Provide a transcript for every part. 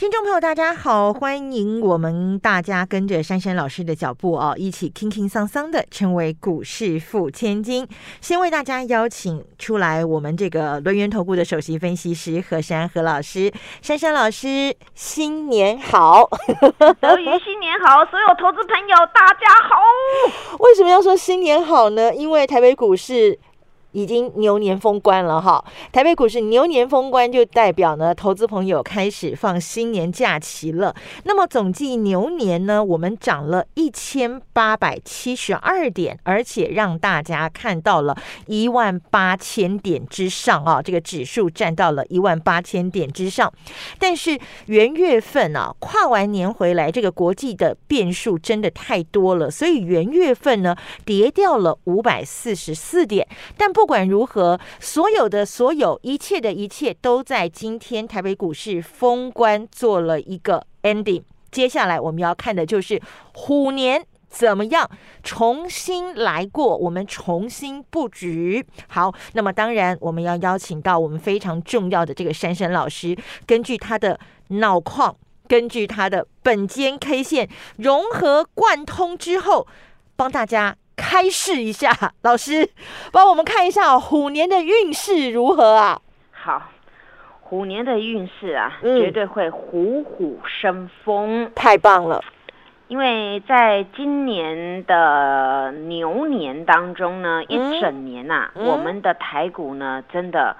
听众朋友，大家好，欢迎我们大家跟着珊珊老师的脚步哦，一起轻轻桑桑的成为股市富千金。先为大家邀请出来我们这个轮源投顾的首席分析师何珊何老师，珊珊老师新年好，德瑜新年好，所有投资朋友大家好。为什么要说新年好呢？因为台北股市。已经牛年封关了哈，台北股市牛年封关就代表呢，投资朋友开始放新年假期了。那么总计牛年呢，我们涨了一千八百七十二点，而且让大家看到了一万八千点之上啊，这个指数站到了一万八千点之上。但是元月份啊，跨完年回来，这个国际的变数真的太多了，所以元月份呢，跌掉了五百四十四点，但不。不管如何，所有的所有一切的一切都在今天台北股市封关做了一个 ending。接下来我们要看的就是虎年怎么样重新来过，我们重新布局。好，那么当然我们要邀请到我们非常重要的这个珊珊老师，根据他的脑矿，根据他的本间 K 线融合贯通之后，帮大家。开示一下，老师帮我们看一下虎年的运势如何啊？好，虎年的运势啊，绝对会虎虎生风，太棒了。因为在今年的牛年当中呢，一整年呐，我们的台股呢，真的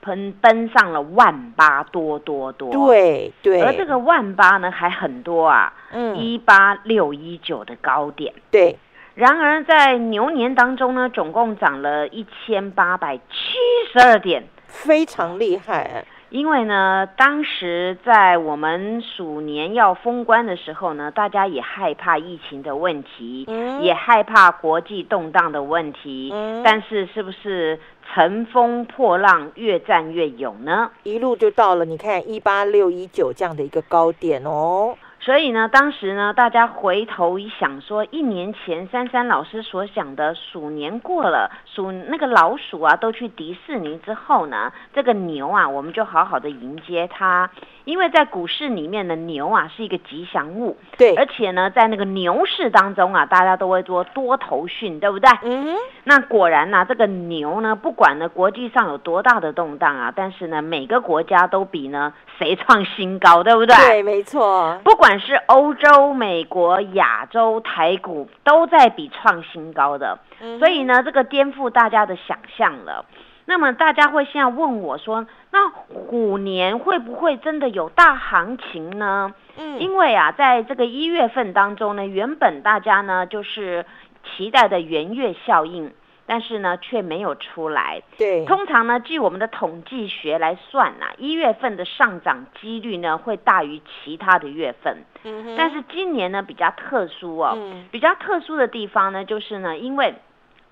奔奔上了万八多多多。对对，而这个万八呢，还很多啊，嗯，一八六一九的高点，对。然而，在牛年当中呢，总共涨了一千八百七十二点，非常厉害。因为呢，当时在我们鼠年要封关的时候呢，大家也害怕疫情的问题，也害怕国际动荡的问题。但是，是不是乘风破浪，越战越勇呢？一路就到了，你看一八六一九这样的一个高点哦。所以呢，当时呢，大家回头一想，说一年前珊珊老师所想的鼠年过了，鼠那个老鼠啊都去迪士尼之后呢，这个牛啊，我们就好好的迎接它。因为在股市里面的牛啊是一个吉祥物，对，而且呢，在那个牛市当中啊，大家都会做多头训，对不对？嗯，那果然呢，这个牛呢，不管呢国际上有多大的动荡啊，但是呢，每个国家都比呢谁创新高，对不对？对，没错。不管是欧洲、美国、亚洲、台股，都在比创新高的，所以呢，这个颠覆大家的想象了。那么大家会现在问我说，那虎年会不会真的有大行情呢？嗯，因为啊，在这个一月份当中呢，原本大家呢就是期待的元月效应，但是呢却没有出来。对，通常呢，据我们的统计学来算呐，一月份的上涨几率呢会大于其他的月份。嗯但是今年呢比较特殊哦，比较特殊的地方呢就是呢，因为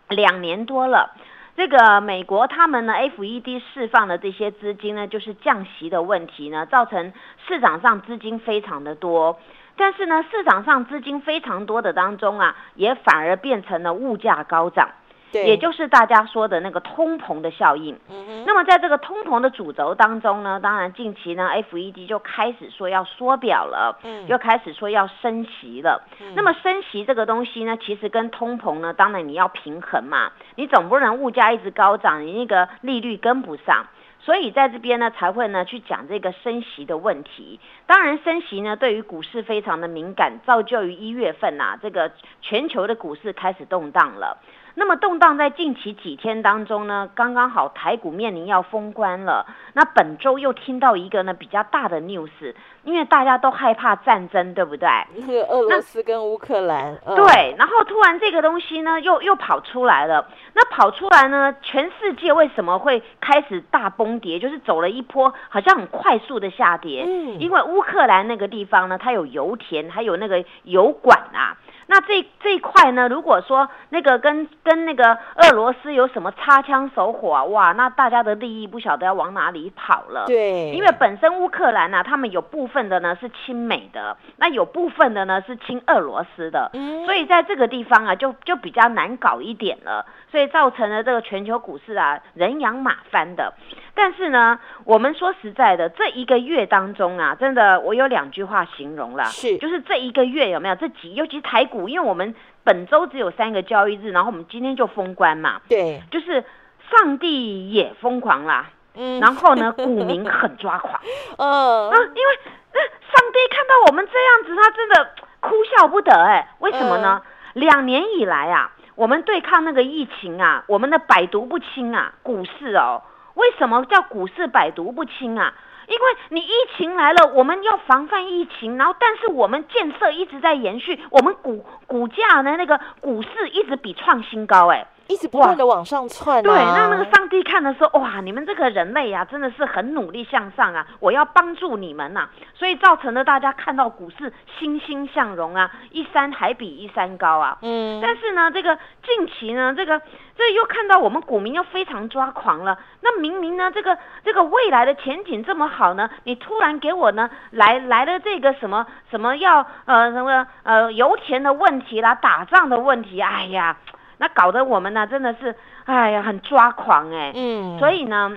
两年多了。这个美国他们呢，FED 释放的这些资金呢，就是降息的问题呢，造成市场上资金非常的多，但是呢，市场上资金非常多的当中啊，也反而变成了物价高涨。也就是大家说的那个通膨的效应。嗯那么在这个通膨的主轴当中呢，当然近期呢，FED 就开始说要缩表了，嗯，又开始说要升息了。嗯。那么升息这个东西呢，其实跟通膨呢，当然你要平衡嘛，你总不能物价一直高涨，你那个利率跟不上。所以在这边呢，才会呢去讲这个升息的问题。当然，升息呢对于股市非常的敏感，造就于一月份呐，这个全球的股市开始动荡了。那么动荡在近期几天当中呢，刚刚好台股面临要封关了。那本周又听到一个呢比较大的 news，因为大家都害怕战争，对不对？那个俄罗斯跟乌克兰。对，然后突然这个东西呢又又跑出来了。那跑出来呢，全世界为什么会开始大崩跌？就是走了一波好像很快速的下跌。嗯。因为乌克兰那个地方呢，它有油田，还有那个油管啊。那这这一块呢，如果说那个跟跟那个俄罗斯有什么擦枪走火啊，哇，那大家的利益不晓得要往哪里跑了。对，因为本身乌克兰呢，他们有部分的呢是亲美的，那有部分的呢是亲俄罗斯的，所以在这个地方啊，就就比较难搞一点了，所以造成了这个全球股市啊人仰马翻的。但是呢，我们说实在的，这一个月当中啊，真的我有两句话形容了，是就是这一个月有没有这几，尤其台股，因为我们本周只有三个交易日，然后我们今天就封关嘛，对，就是上帝也疯狂啦，嗯，然后呢，股民很抓狂，嗯啊，因为上帝看到我们这样子，他真的哭笑不得，哎，为什么呢？两年以来啊，我们对抗那个疫情啊，我们的百毒不侵啊，股市哦。为什么叫股市百毒不侵啊？因为你疫情来了，我们要防范疫情，然后但是我们建设一直在延续，我们股股价呢那个股市一直比创新高，哎。一直不断的往上窜，对，那那个上帝看的时候，哇，你们这个人类呀，真的是很努力向上啊！我要帮助你们呐，所以造成了大家看到股市欣欣向荣啊，一山还比一山高啊。嗯，但是呢，这个近期呢，这个这又看到我们股民又非常抓狂了。那明明呢，这个这个未来的前景这么好呢，你突然给我呢来来了这个什么什么要呃什么呃油田的问题啦，打仗的问题，哎呀。那搞得我们呢，真的是，哎呀，很抓狂哎。嗯。所以呢，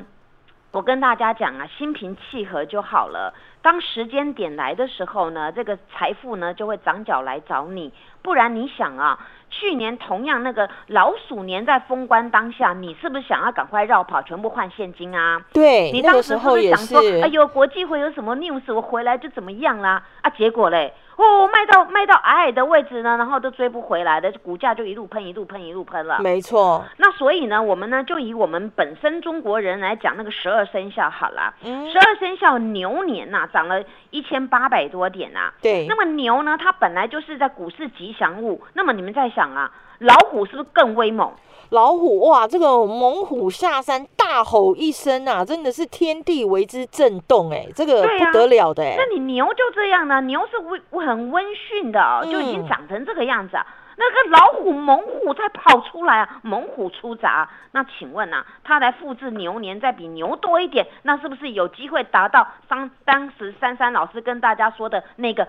我跟大家讲啊，心平气和就好了。当时间点来的时候呢，这个财富呢就会长脚来找你。不然你想啊，去年同样那个老鼠年在封关当下，你是不是想要赶快绕跑，全部换现金啊？对。你当时是不是想说，哎呦，国际会有什么 news，我回来就怎么样啦？啊，结果嘞。哦，卖到卖到矮矮的位置呢，然后都追不回来的，股价就一路喷，一路喷，一路喷了。没错。那所以呢，我们呢就以我们本身中国人来讲，那个十二生肖好了。嗯。十二生肖牛年呐，涨了一千八百多点呐。对。那么牛呢，它本来就是在股市吉祥物。那么你们在想啊，老虎是不是更威猛？老虎哇，这个猛虎下山大吼一声啊，真的是天地为之震动哎，这个不得了的哎。那你牛就这样呢？牛是温很温驯的，就已经长成这个样子。那个老虎猛虎才跑出来啊，猛虎出闸。那请问啊，他来复制牛年再比牛多一点，那是不是有机会达到当当时珊珊老师跟大家说的那个？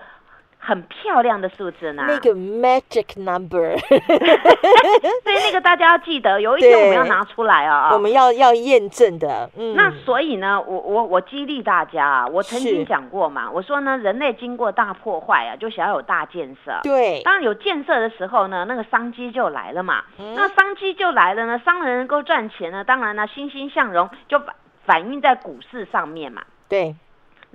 很漂亮的数字呢，那个 magic number，所以那个大家要记得，有一天我们要拿出来啊，我们要要验证的。嗯，那所以呢，我我我激励大家啊，我曾经讲过嘛，我说呢，人类经过大破坏啊，就想要有大建设。对，当有建设的时候呢，那个商机就来了嘛。那商机就来了呢，商人能够赚钱呢，当然呢，欣欣向荣就反反映在股市上面嘛。对。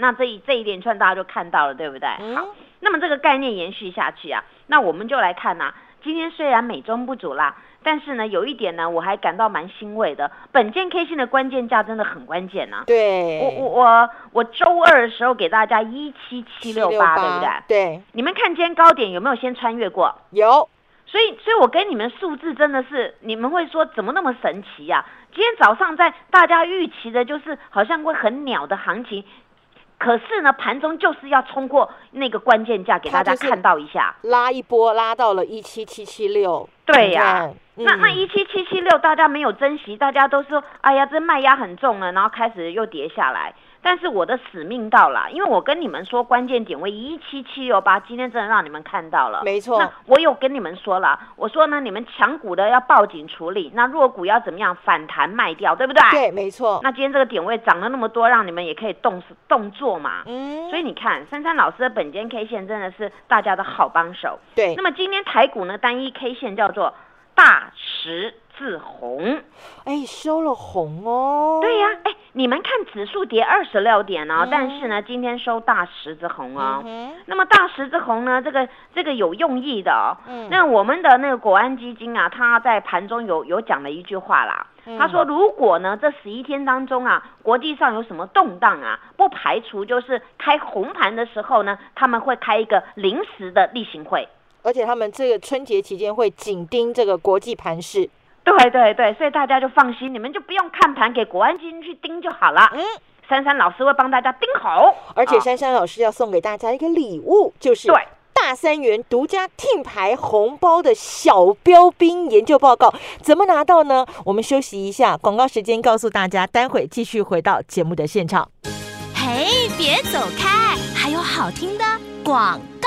那这一这一连串大家就看到了，对不对？好，那么这个概念延续下去啊，那我们就来看呐。今天虽然美中不足啦，但是呢，有一点呢，我还感到蛮欣慰的。本件 K 线的关键价真的很关键呐。对，我我我我周二的时候给大家一七七六八，对不对？对。你们看今天高点有没有先穿越过？有。所以，所以我跟你们数字真的是，你们会说怎么那么神奇呀？今天早上在大家预期的就是好像会很鸟的行情。可是呢，盘中就是要冲过那个关键价，给大家看到一下，拉一波拉到了一七七七六。对呀，那那一七七七六大家没有珍惜，大家都说，哎呀，这卖压很重了，然后开始又跌下来。但是我的使命到了，因为我跟你们说关键点位一七七六八，今天真的让你们看到了。没错，那我有跟你们说了，我说呢，你们强股的要报警处理，那弱股要怎么样反弹卖掉，对不对？对，没错。那今天这个点位涨了那么多，让你们也可以动动作嘛。嗯。所以你看，珊珊老师的本间 K 线真的是大家的好帮手。对。那么今天台股呢，单一 K 线叫做大十。字红，哎，收了红哦。对呀，哎，你们看指数跌二十六点哦，但是呢，今天收大十字红哦。那么大十字红呢，这个这个有用意的哦。嗯。那我们的那个国安基金啊，他在盘中有有讲了一句话啦。他说，如果呢这十一天当中啊，国际上有什么动荡啊，不排除就是开红盘的时候呢，他们会开一个临时的例行会。而且他们这个春节期间会紧盯这个国际盘势。对对对，所以大家就放心，你们就不用看盘，给国安基金去盯就好了。嗯，珊珊老师会帮大家盯好，而且珊珊老师要送给大家一个礼物，就是对大大三元独家听牌红包的小标兵研究报告，怎么拿到呢？我们休息一下，广告时间告诉大家，待会继续回到节目的现场。嘿，别走开，还有好听的广告。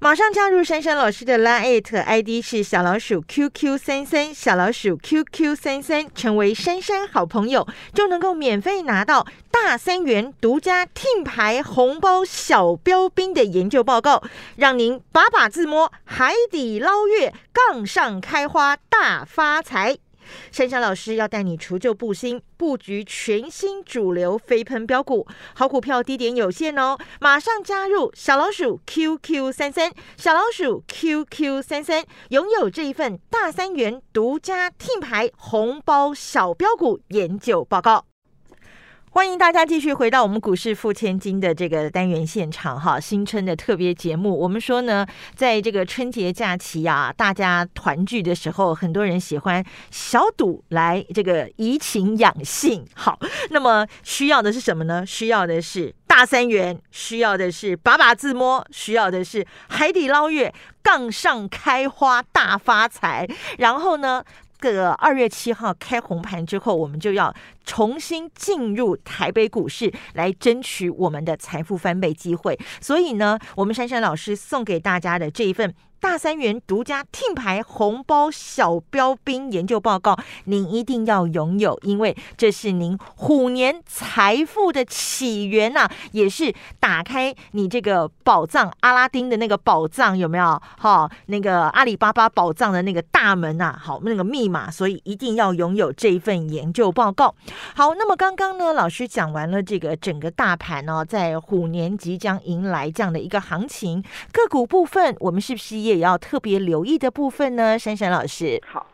马上加入珊珊老师的拉艾特 ID 是小老鼠 QQ 三三，小老鼠 QQ 三三，成为珊珊好朋友，就能够免费拿到大三元独家听牌红包小标兵的研究报告，让您把把自摸，海底捞月，杠上开花大发财。珊珊老师要带你除旧布新，布局全新主流飞喷标股，好股票低点有限哦！马上加入小老鼠 QQ 三三，小老鼠 QQ 三三，拥有这一份大三元独家听牌红包小标股研究报告。欢迎大家继续回到我们股市付千金的这个单元现场哈，新春的特别节目。我们说呢，在这个春节假期啊，大家团聚的时候，很多人喜欢小赌来这个怡情养性。好，那么需要的是什么呢？需要的是大三元，需要的是把把自摸，需要的是海底捞月，杠上开花大发财。然后呢？个二月七号开红盘之后，我们就要重新进入台北股市来争取我们的财富翻倍机会。所以呢，我们珊珊老师送给大家的这一份。大三元独家听牌红包小标兵研究报告，您一定要拥有，因为这是您虎年财富的起源呐，也是打开你这个宝藏阿拉丁的那个宝藏有没有？哈，那个阿里巴巴宝藏的那个大门呐，好，那个密码，所以一定要拥有这一份研究报告。好，那么刚刚呢，老师讲完了这个整个大盘呢，在虎年即将迎来这样的一个行情，个股部分，我们是不是？也要特别留意的部分呢，珊珊老师。好，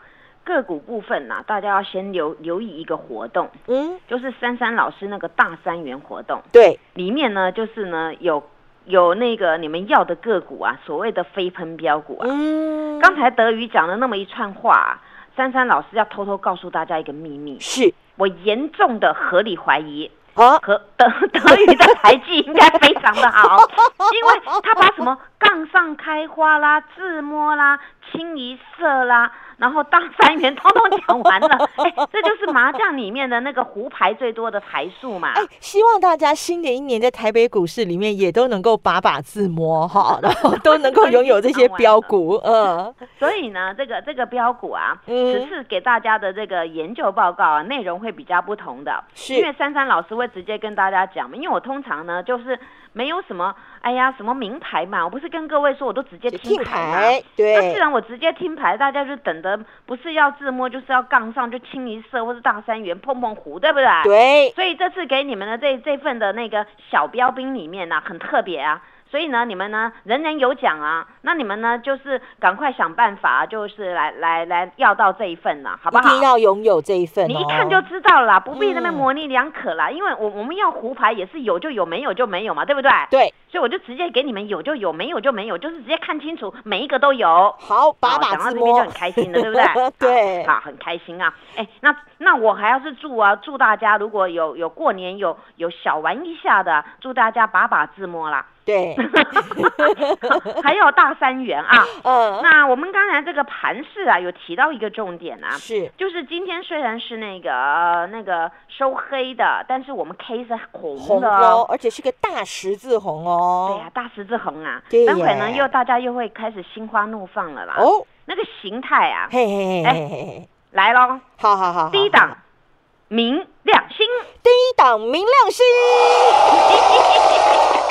个股部分呢，大家要先留留意一个活动，嗯，就是珊珊老师那个大三元活动。对，里面呢，就是呢有有那个你们要的个股啊，所谓的飞喷标股啊。嗯。刚才德宇讲了那么一串话，珊珊老师要偷偷告诉大家一个秘密，是我严重的合理怀疑。和 德德语的财技应该非常的好，因为他把什么杠上开花啦、自摸啦、清一色啦。然后当三元通通讲完了，哎，这就是麻将里面的那个胡牌最多的牌数嘛。哎，希望大家新的一年在台北股市里面也都能够把把自摸哈，然后都能够拥有这些标股。嗯，所以呢，这个这个标股啊，只是给大家的这个研究报告啊，内容会比较不同的，是因为珊珊老师会直接跟大家讲嘛，因为我通常呢就是。没有什么，哎呀，什么名牌嘛，我不是跟各位说，我都直接听牌嘛。对。那既然我直接听牌，大家就等着，不是要自摸，就是要杠上，就清一色或是大三元碰碰胡，对不对？对。所以这次给你们的这这份的那个小标兵里面呢，很特别啊。所以呢，你们呢，人人有奖啊。那你们呢，就是赶快想办法，就是来来来要到这一份了，好不好？一定要拥有这一份。你一看就知道了，不必那么模棱两可了。因为我我们要胡牌也是有就有，没有就没有嘛，对不对？对。所以我就直接给你们有就有，没有就没有，就是直接看清楚，每一个都有。好，把把讲到这边就很开心了，对不对？对。好，很开心啊。哎，那那我还要是祝啊，祝大家如果有有过年有有小玩一下的，祝大家把把自摸啦。对，还有大三元啊。嗯，那我们刚才这个盘市啊，有提到一个重点啊，是，就是今天虽然是那个那个收黑的，但是我们 K 是红的哦，而且是个大十字红哦。对呀，大十字红啊，等会呢又大家又会开始心花怒放了啦。哦，那个形态啊，嘿嘿嘿嘿嘿，来喽，好好好，第一档明亮星，第一档明亮星。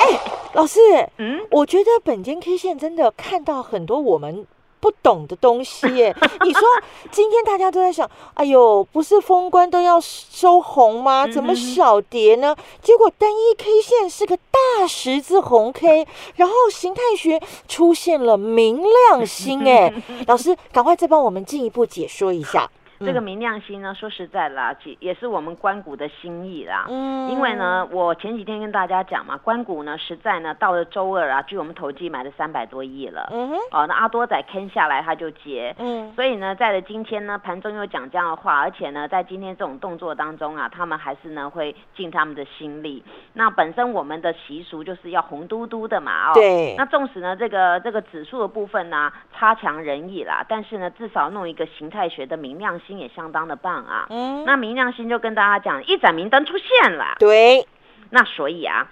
哎。老师，嗯，我觉得本间 K 线真的看到很多我们不懂的东西耶。你说今天大家都在想，哎呦，不是封关都要收红吗？怎么小跌呢？结果单一 K 线是个大十字红 K，然后形态学出现了明亮星，哎，老师赶快再帮我们进一步解说一下。这个明亮星呢，说实在啦，其也是我们关谷的心意啦。嗯因为呢，我前几天跟大家讲嘛，关谷呢，实在呢，到了周二啊，据我们投机买了三百多亿了。嗯哼，哦，那阿多仔坑下来他就接。嗯，所以呢，在了今天呢，盘中又讲这样的话，而且呢，在今天这种动作当中啊，他们还是呢会尽他们的心力。那本身我们的习俗就是要红嘟嘟的嘛，哦，对那纵使呢这个这个指数的部分呢差强人意啦，但是呢至少弄一个形态学的明亮星也相当的棒啊。嗯，那明亮星就跟大家讲，一盏明灯出现了。对，那所以啊，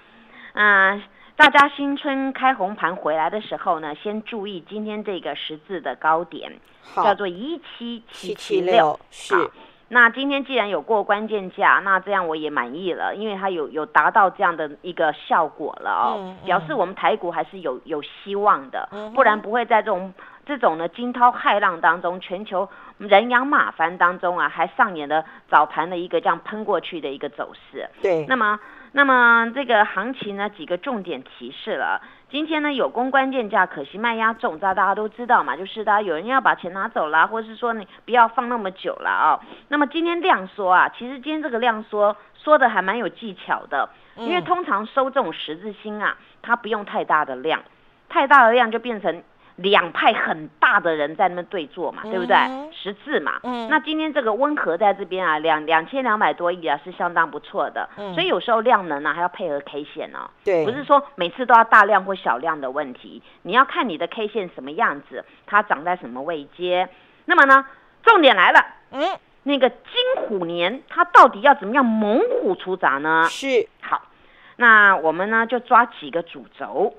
嗯、大家新春开红盘回来的时候呢，先注意今天这个十字的高点，叫做一七七七七六六。是，那今天既然有过关键价，那这样我也满意了，因为它有有达到这样的一个效果了哦，嗯嗯表示我们台股还是有有希望的，嗯不然不会在这种这种呢惊涛骇浪当中，全球人仰马翻当中啊，还上演了早盘的一个这样喷过去的一个走势。对，那么，那么这个行情呢，几个重点提示了。今天呢有攻关键价，可惜卖压重，这大家都知道嘛，就是大家有人要把钱拿走啦，或者是说你不要放那么久了啊、那么今天量缩啊，其实今天这个量缩缩的还蛮有技巧的，因为嗯通常收这种十字星啊，它不用太大的量，太大的量就变成两派很大的人在那边对坐嘛，对不对？嗯哼？十字嘛，嗯。那今天这个温和在这边啊，两两千两百多亿啊，是相当不错的。嗯。所以有时候量能啊，还要配合 K 线哦，对，不是说每次都要大量或小量的问题，你要看你的 K 线什么样子，它长在什么位阶。那么呢，重点来了，嗯，那个金虎年它到底要怎么样猛虎出闸呢？是，好，那我们呢就抓几个主轴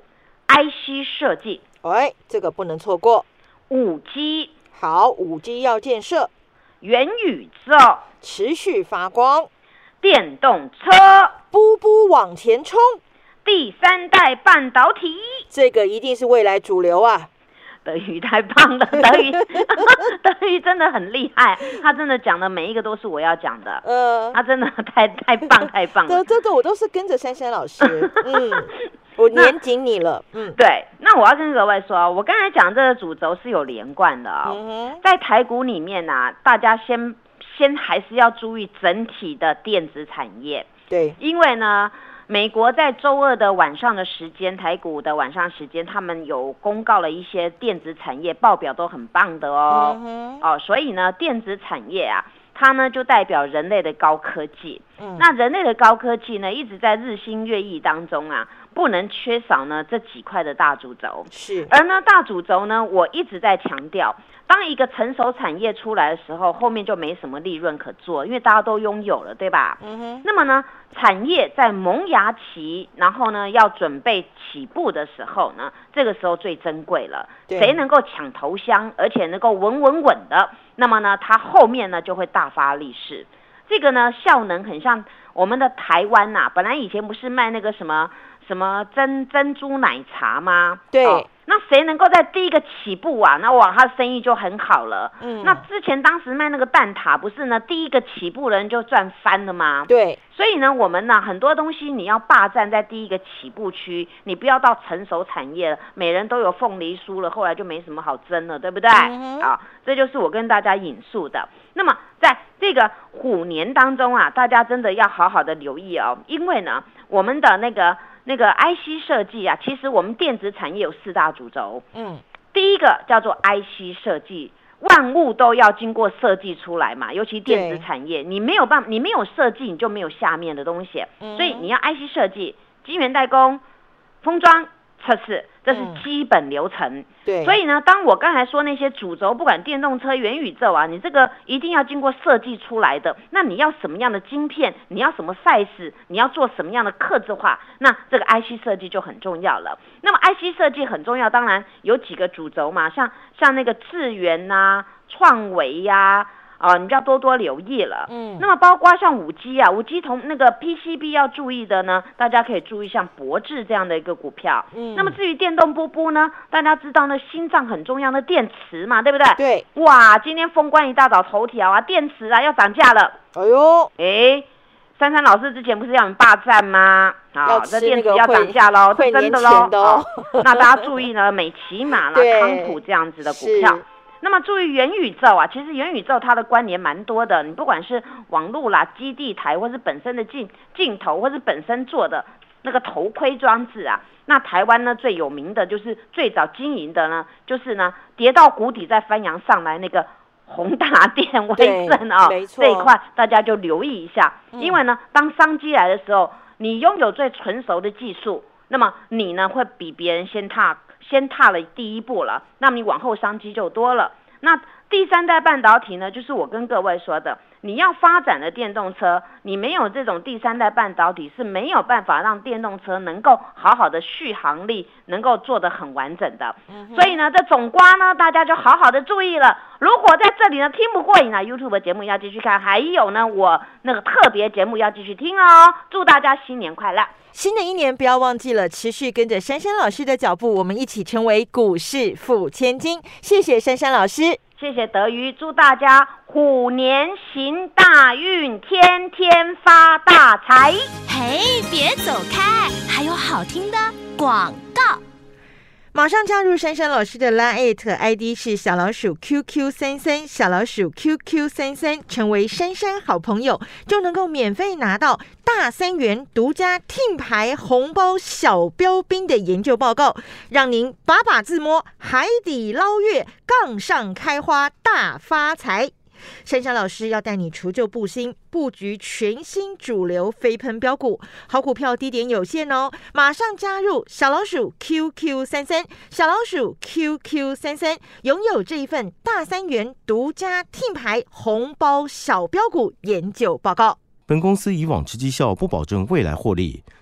，IC 设计、哎，这个不能错过。五 G、好，五 G 要建设，元宇宙、持续发光，电动车。步步往前冲，第三代半导体，这个一定是未来主流啊！德宇太棒了，德宇，德宇真的很厉害，他真的讲的每一个都是我要讲的，呃，他真的太太棒太棒了。这。这这我都是跟着珊珊老师，嗯，我年紧你了，嗯。对，那我要跟各位说，我刚才讲这个主轴是有连贯的哦，嗯，在台股里面呢、大家先先还是要注意整体的电子产业，对，因为呢，美国在周二的晚上的时间，台股的晚上时间，他们有公告了一些电子产业报表都很棒的哦。嗯，哦，所以呢，电子产业啊，它呢就代表人类的高科技。嗯。那人类的高科技呢，一直在日新月异当中啊，不能缺少呢这几块的大主轴。是，而呢，大主轴呢，我一直在强调，当一个成熟产业出来的时候，后面就没什么利润可做，因为大家都拥有了，对吧？嗯哼，那么呢，产业在萌芽期，然后呢要准备起步的时候呢，这个时候最珍贵了。对谁能够抢头香，而且能够稳稳稳的，那么呢，它后面呢就会大发利市。这个呢，效能很像我们的台湾呐、本来以前不是卖那个什么什么珍珍珠奶茶吗？对哦那谁能够在第一个起步啊？那哇，他的生意就很好了。嗯那之前当时卖那个蛋挞，不是呢，第一个起步人就赚翻了吗？对，所以呢，我们呢很多东西你要霸占在第一个起步区，你不要到成熟产业了，每人都有凤梨酥了，后来就没什么好争了，对不对？啊，这就是我跟大家引述的。那么在这个虎年当中啊，大家真的要好好的留意哦，因为呢，我们的那个那个 IC 设计啊，其实我们电子产业有四大主轴，嗯，第一个叫做 IC 设计，万物都要经过设计出来嘛，尤其电子对产业，你没有办，你没有设计，你就没有下面的东西，嗯。所以你要 IC 设计、晶圆代工、封装、测试，这是嗯基本流程。对，所以呢，当我刚才说那些主轴，不管电动车、元宇宙啊，你这个一定要经过设计出来的。那你要什么样的晶片？你要什么 size？你要做什么样的刻字化？那这个 IC 设计就很重要了。那么 IC 设计很重要，当然有几个主轴嘛，像像那个智源呐、创维呀、啊，你就要多多留意了。嗯那么包括像五 G 啊，五 G 同那个 PCB 要注意的呢，大家可以注意像博智这样的一个股票。嗯那么至于电动波波呢，大家知道那心脏很重要的电池嘛，对不对？。对，哇，今天封关一大早头条啊，电池啊要涨价了。哎呦，哎，珊珊老师之前不是要我们霸占吗？要啊，这吃电池要涨价喽，是真的年前的哦哦。那大家注意呢，美骑马啦、康普这样子的股票是。那么注意元宇宙啊，其实元宇宙它的关联蛮多的。你不管是网络啦、基地台，或是本身的镜镜头，或是本身做的那个头盔装置啊，那台湾呢最有名的就是最早经营的呢，就是呢跌到谷底再翻扬上来那个宏达电威盛啊，这一块大家就留意一下。因为呢，当商机来的时候，你拥有最成熟的技术，那么你呢会比别人先踏。先踏了第一步了，那么你往后商机就多了。那第三代半导体呢，就是我跟各位说的，你要发展的电动车，你没有这种第三代半导体是没有办法让电动车能够好好的续航力能够做得很完整的。所以呢，这种瓜呢，大家就好好的注意了。如果在这里呢听不过瘾啊，YouTube 节目要继续看，还有呢，我那个特别节目要继续听哦。祝大家新年快乐！新的一年，不要忘记了持续跟着珊珊老师的脚步，我们一起成为股市富千金。谢谢珊珊老师，谢谢德瑜，祝大家虎年行大运，天天发大财。嘿，别走开，还有好听的广告。马上加入珊珊老师的拉艾特 ID 是小老鼠 QQ 三三，小老鼠 QQ 三三，成为珊珊好朋友，就能够免费拿到大三元独家听牌红包小标兵的研究报告，让您把把自摸，海底捞月，杠上开花，大发财。珊珊老师要带你除旧布新，布局全新主流飞喷标股，好股票低点有限哦！马上加入小老鼠 QQ 三三，小老鼠 QQ 三三，拥有这一份大三元独家听牌红包小标股研究报告。本公司以往之绩效不保证未来获利，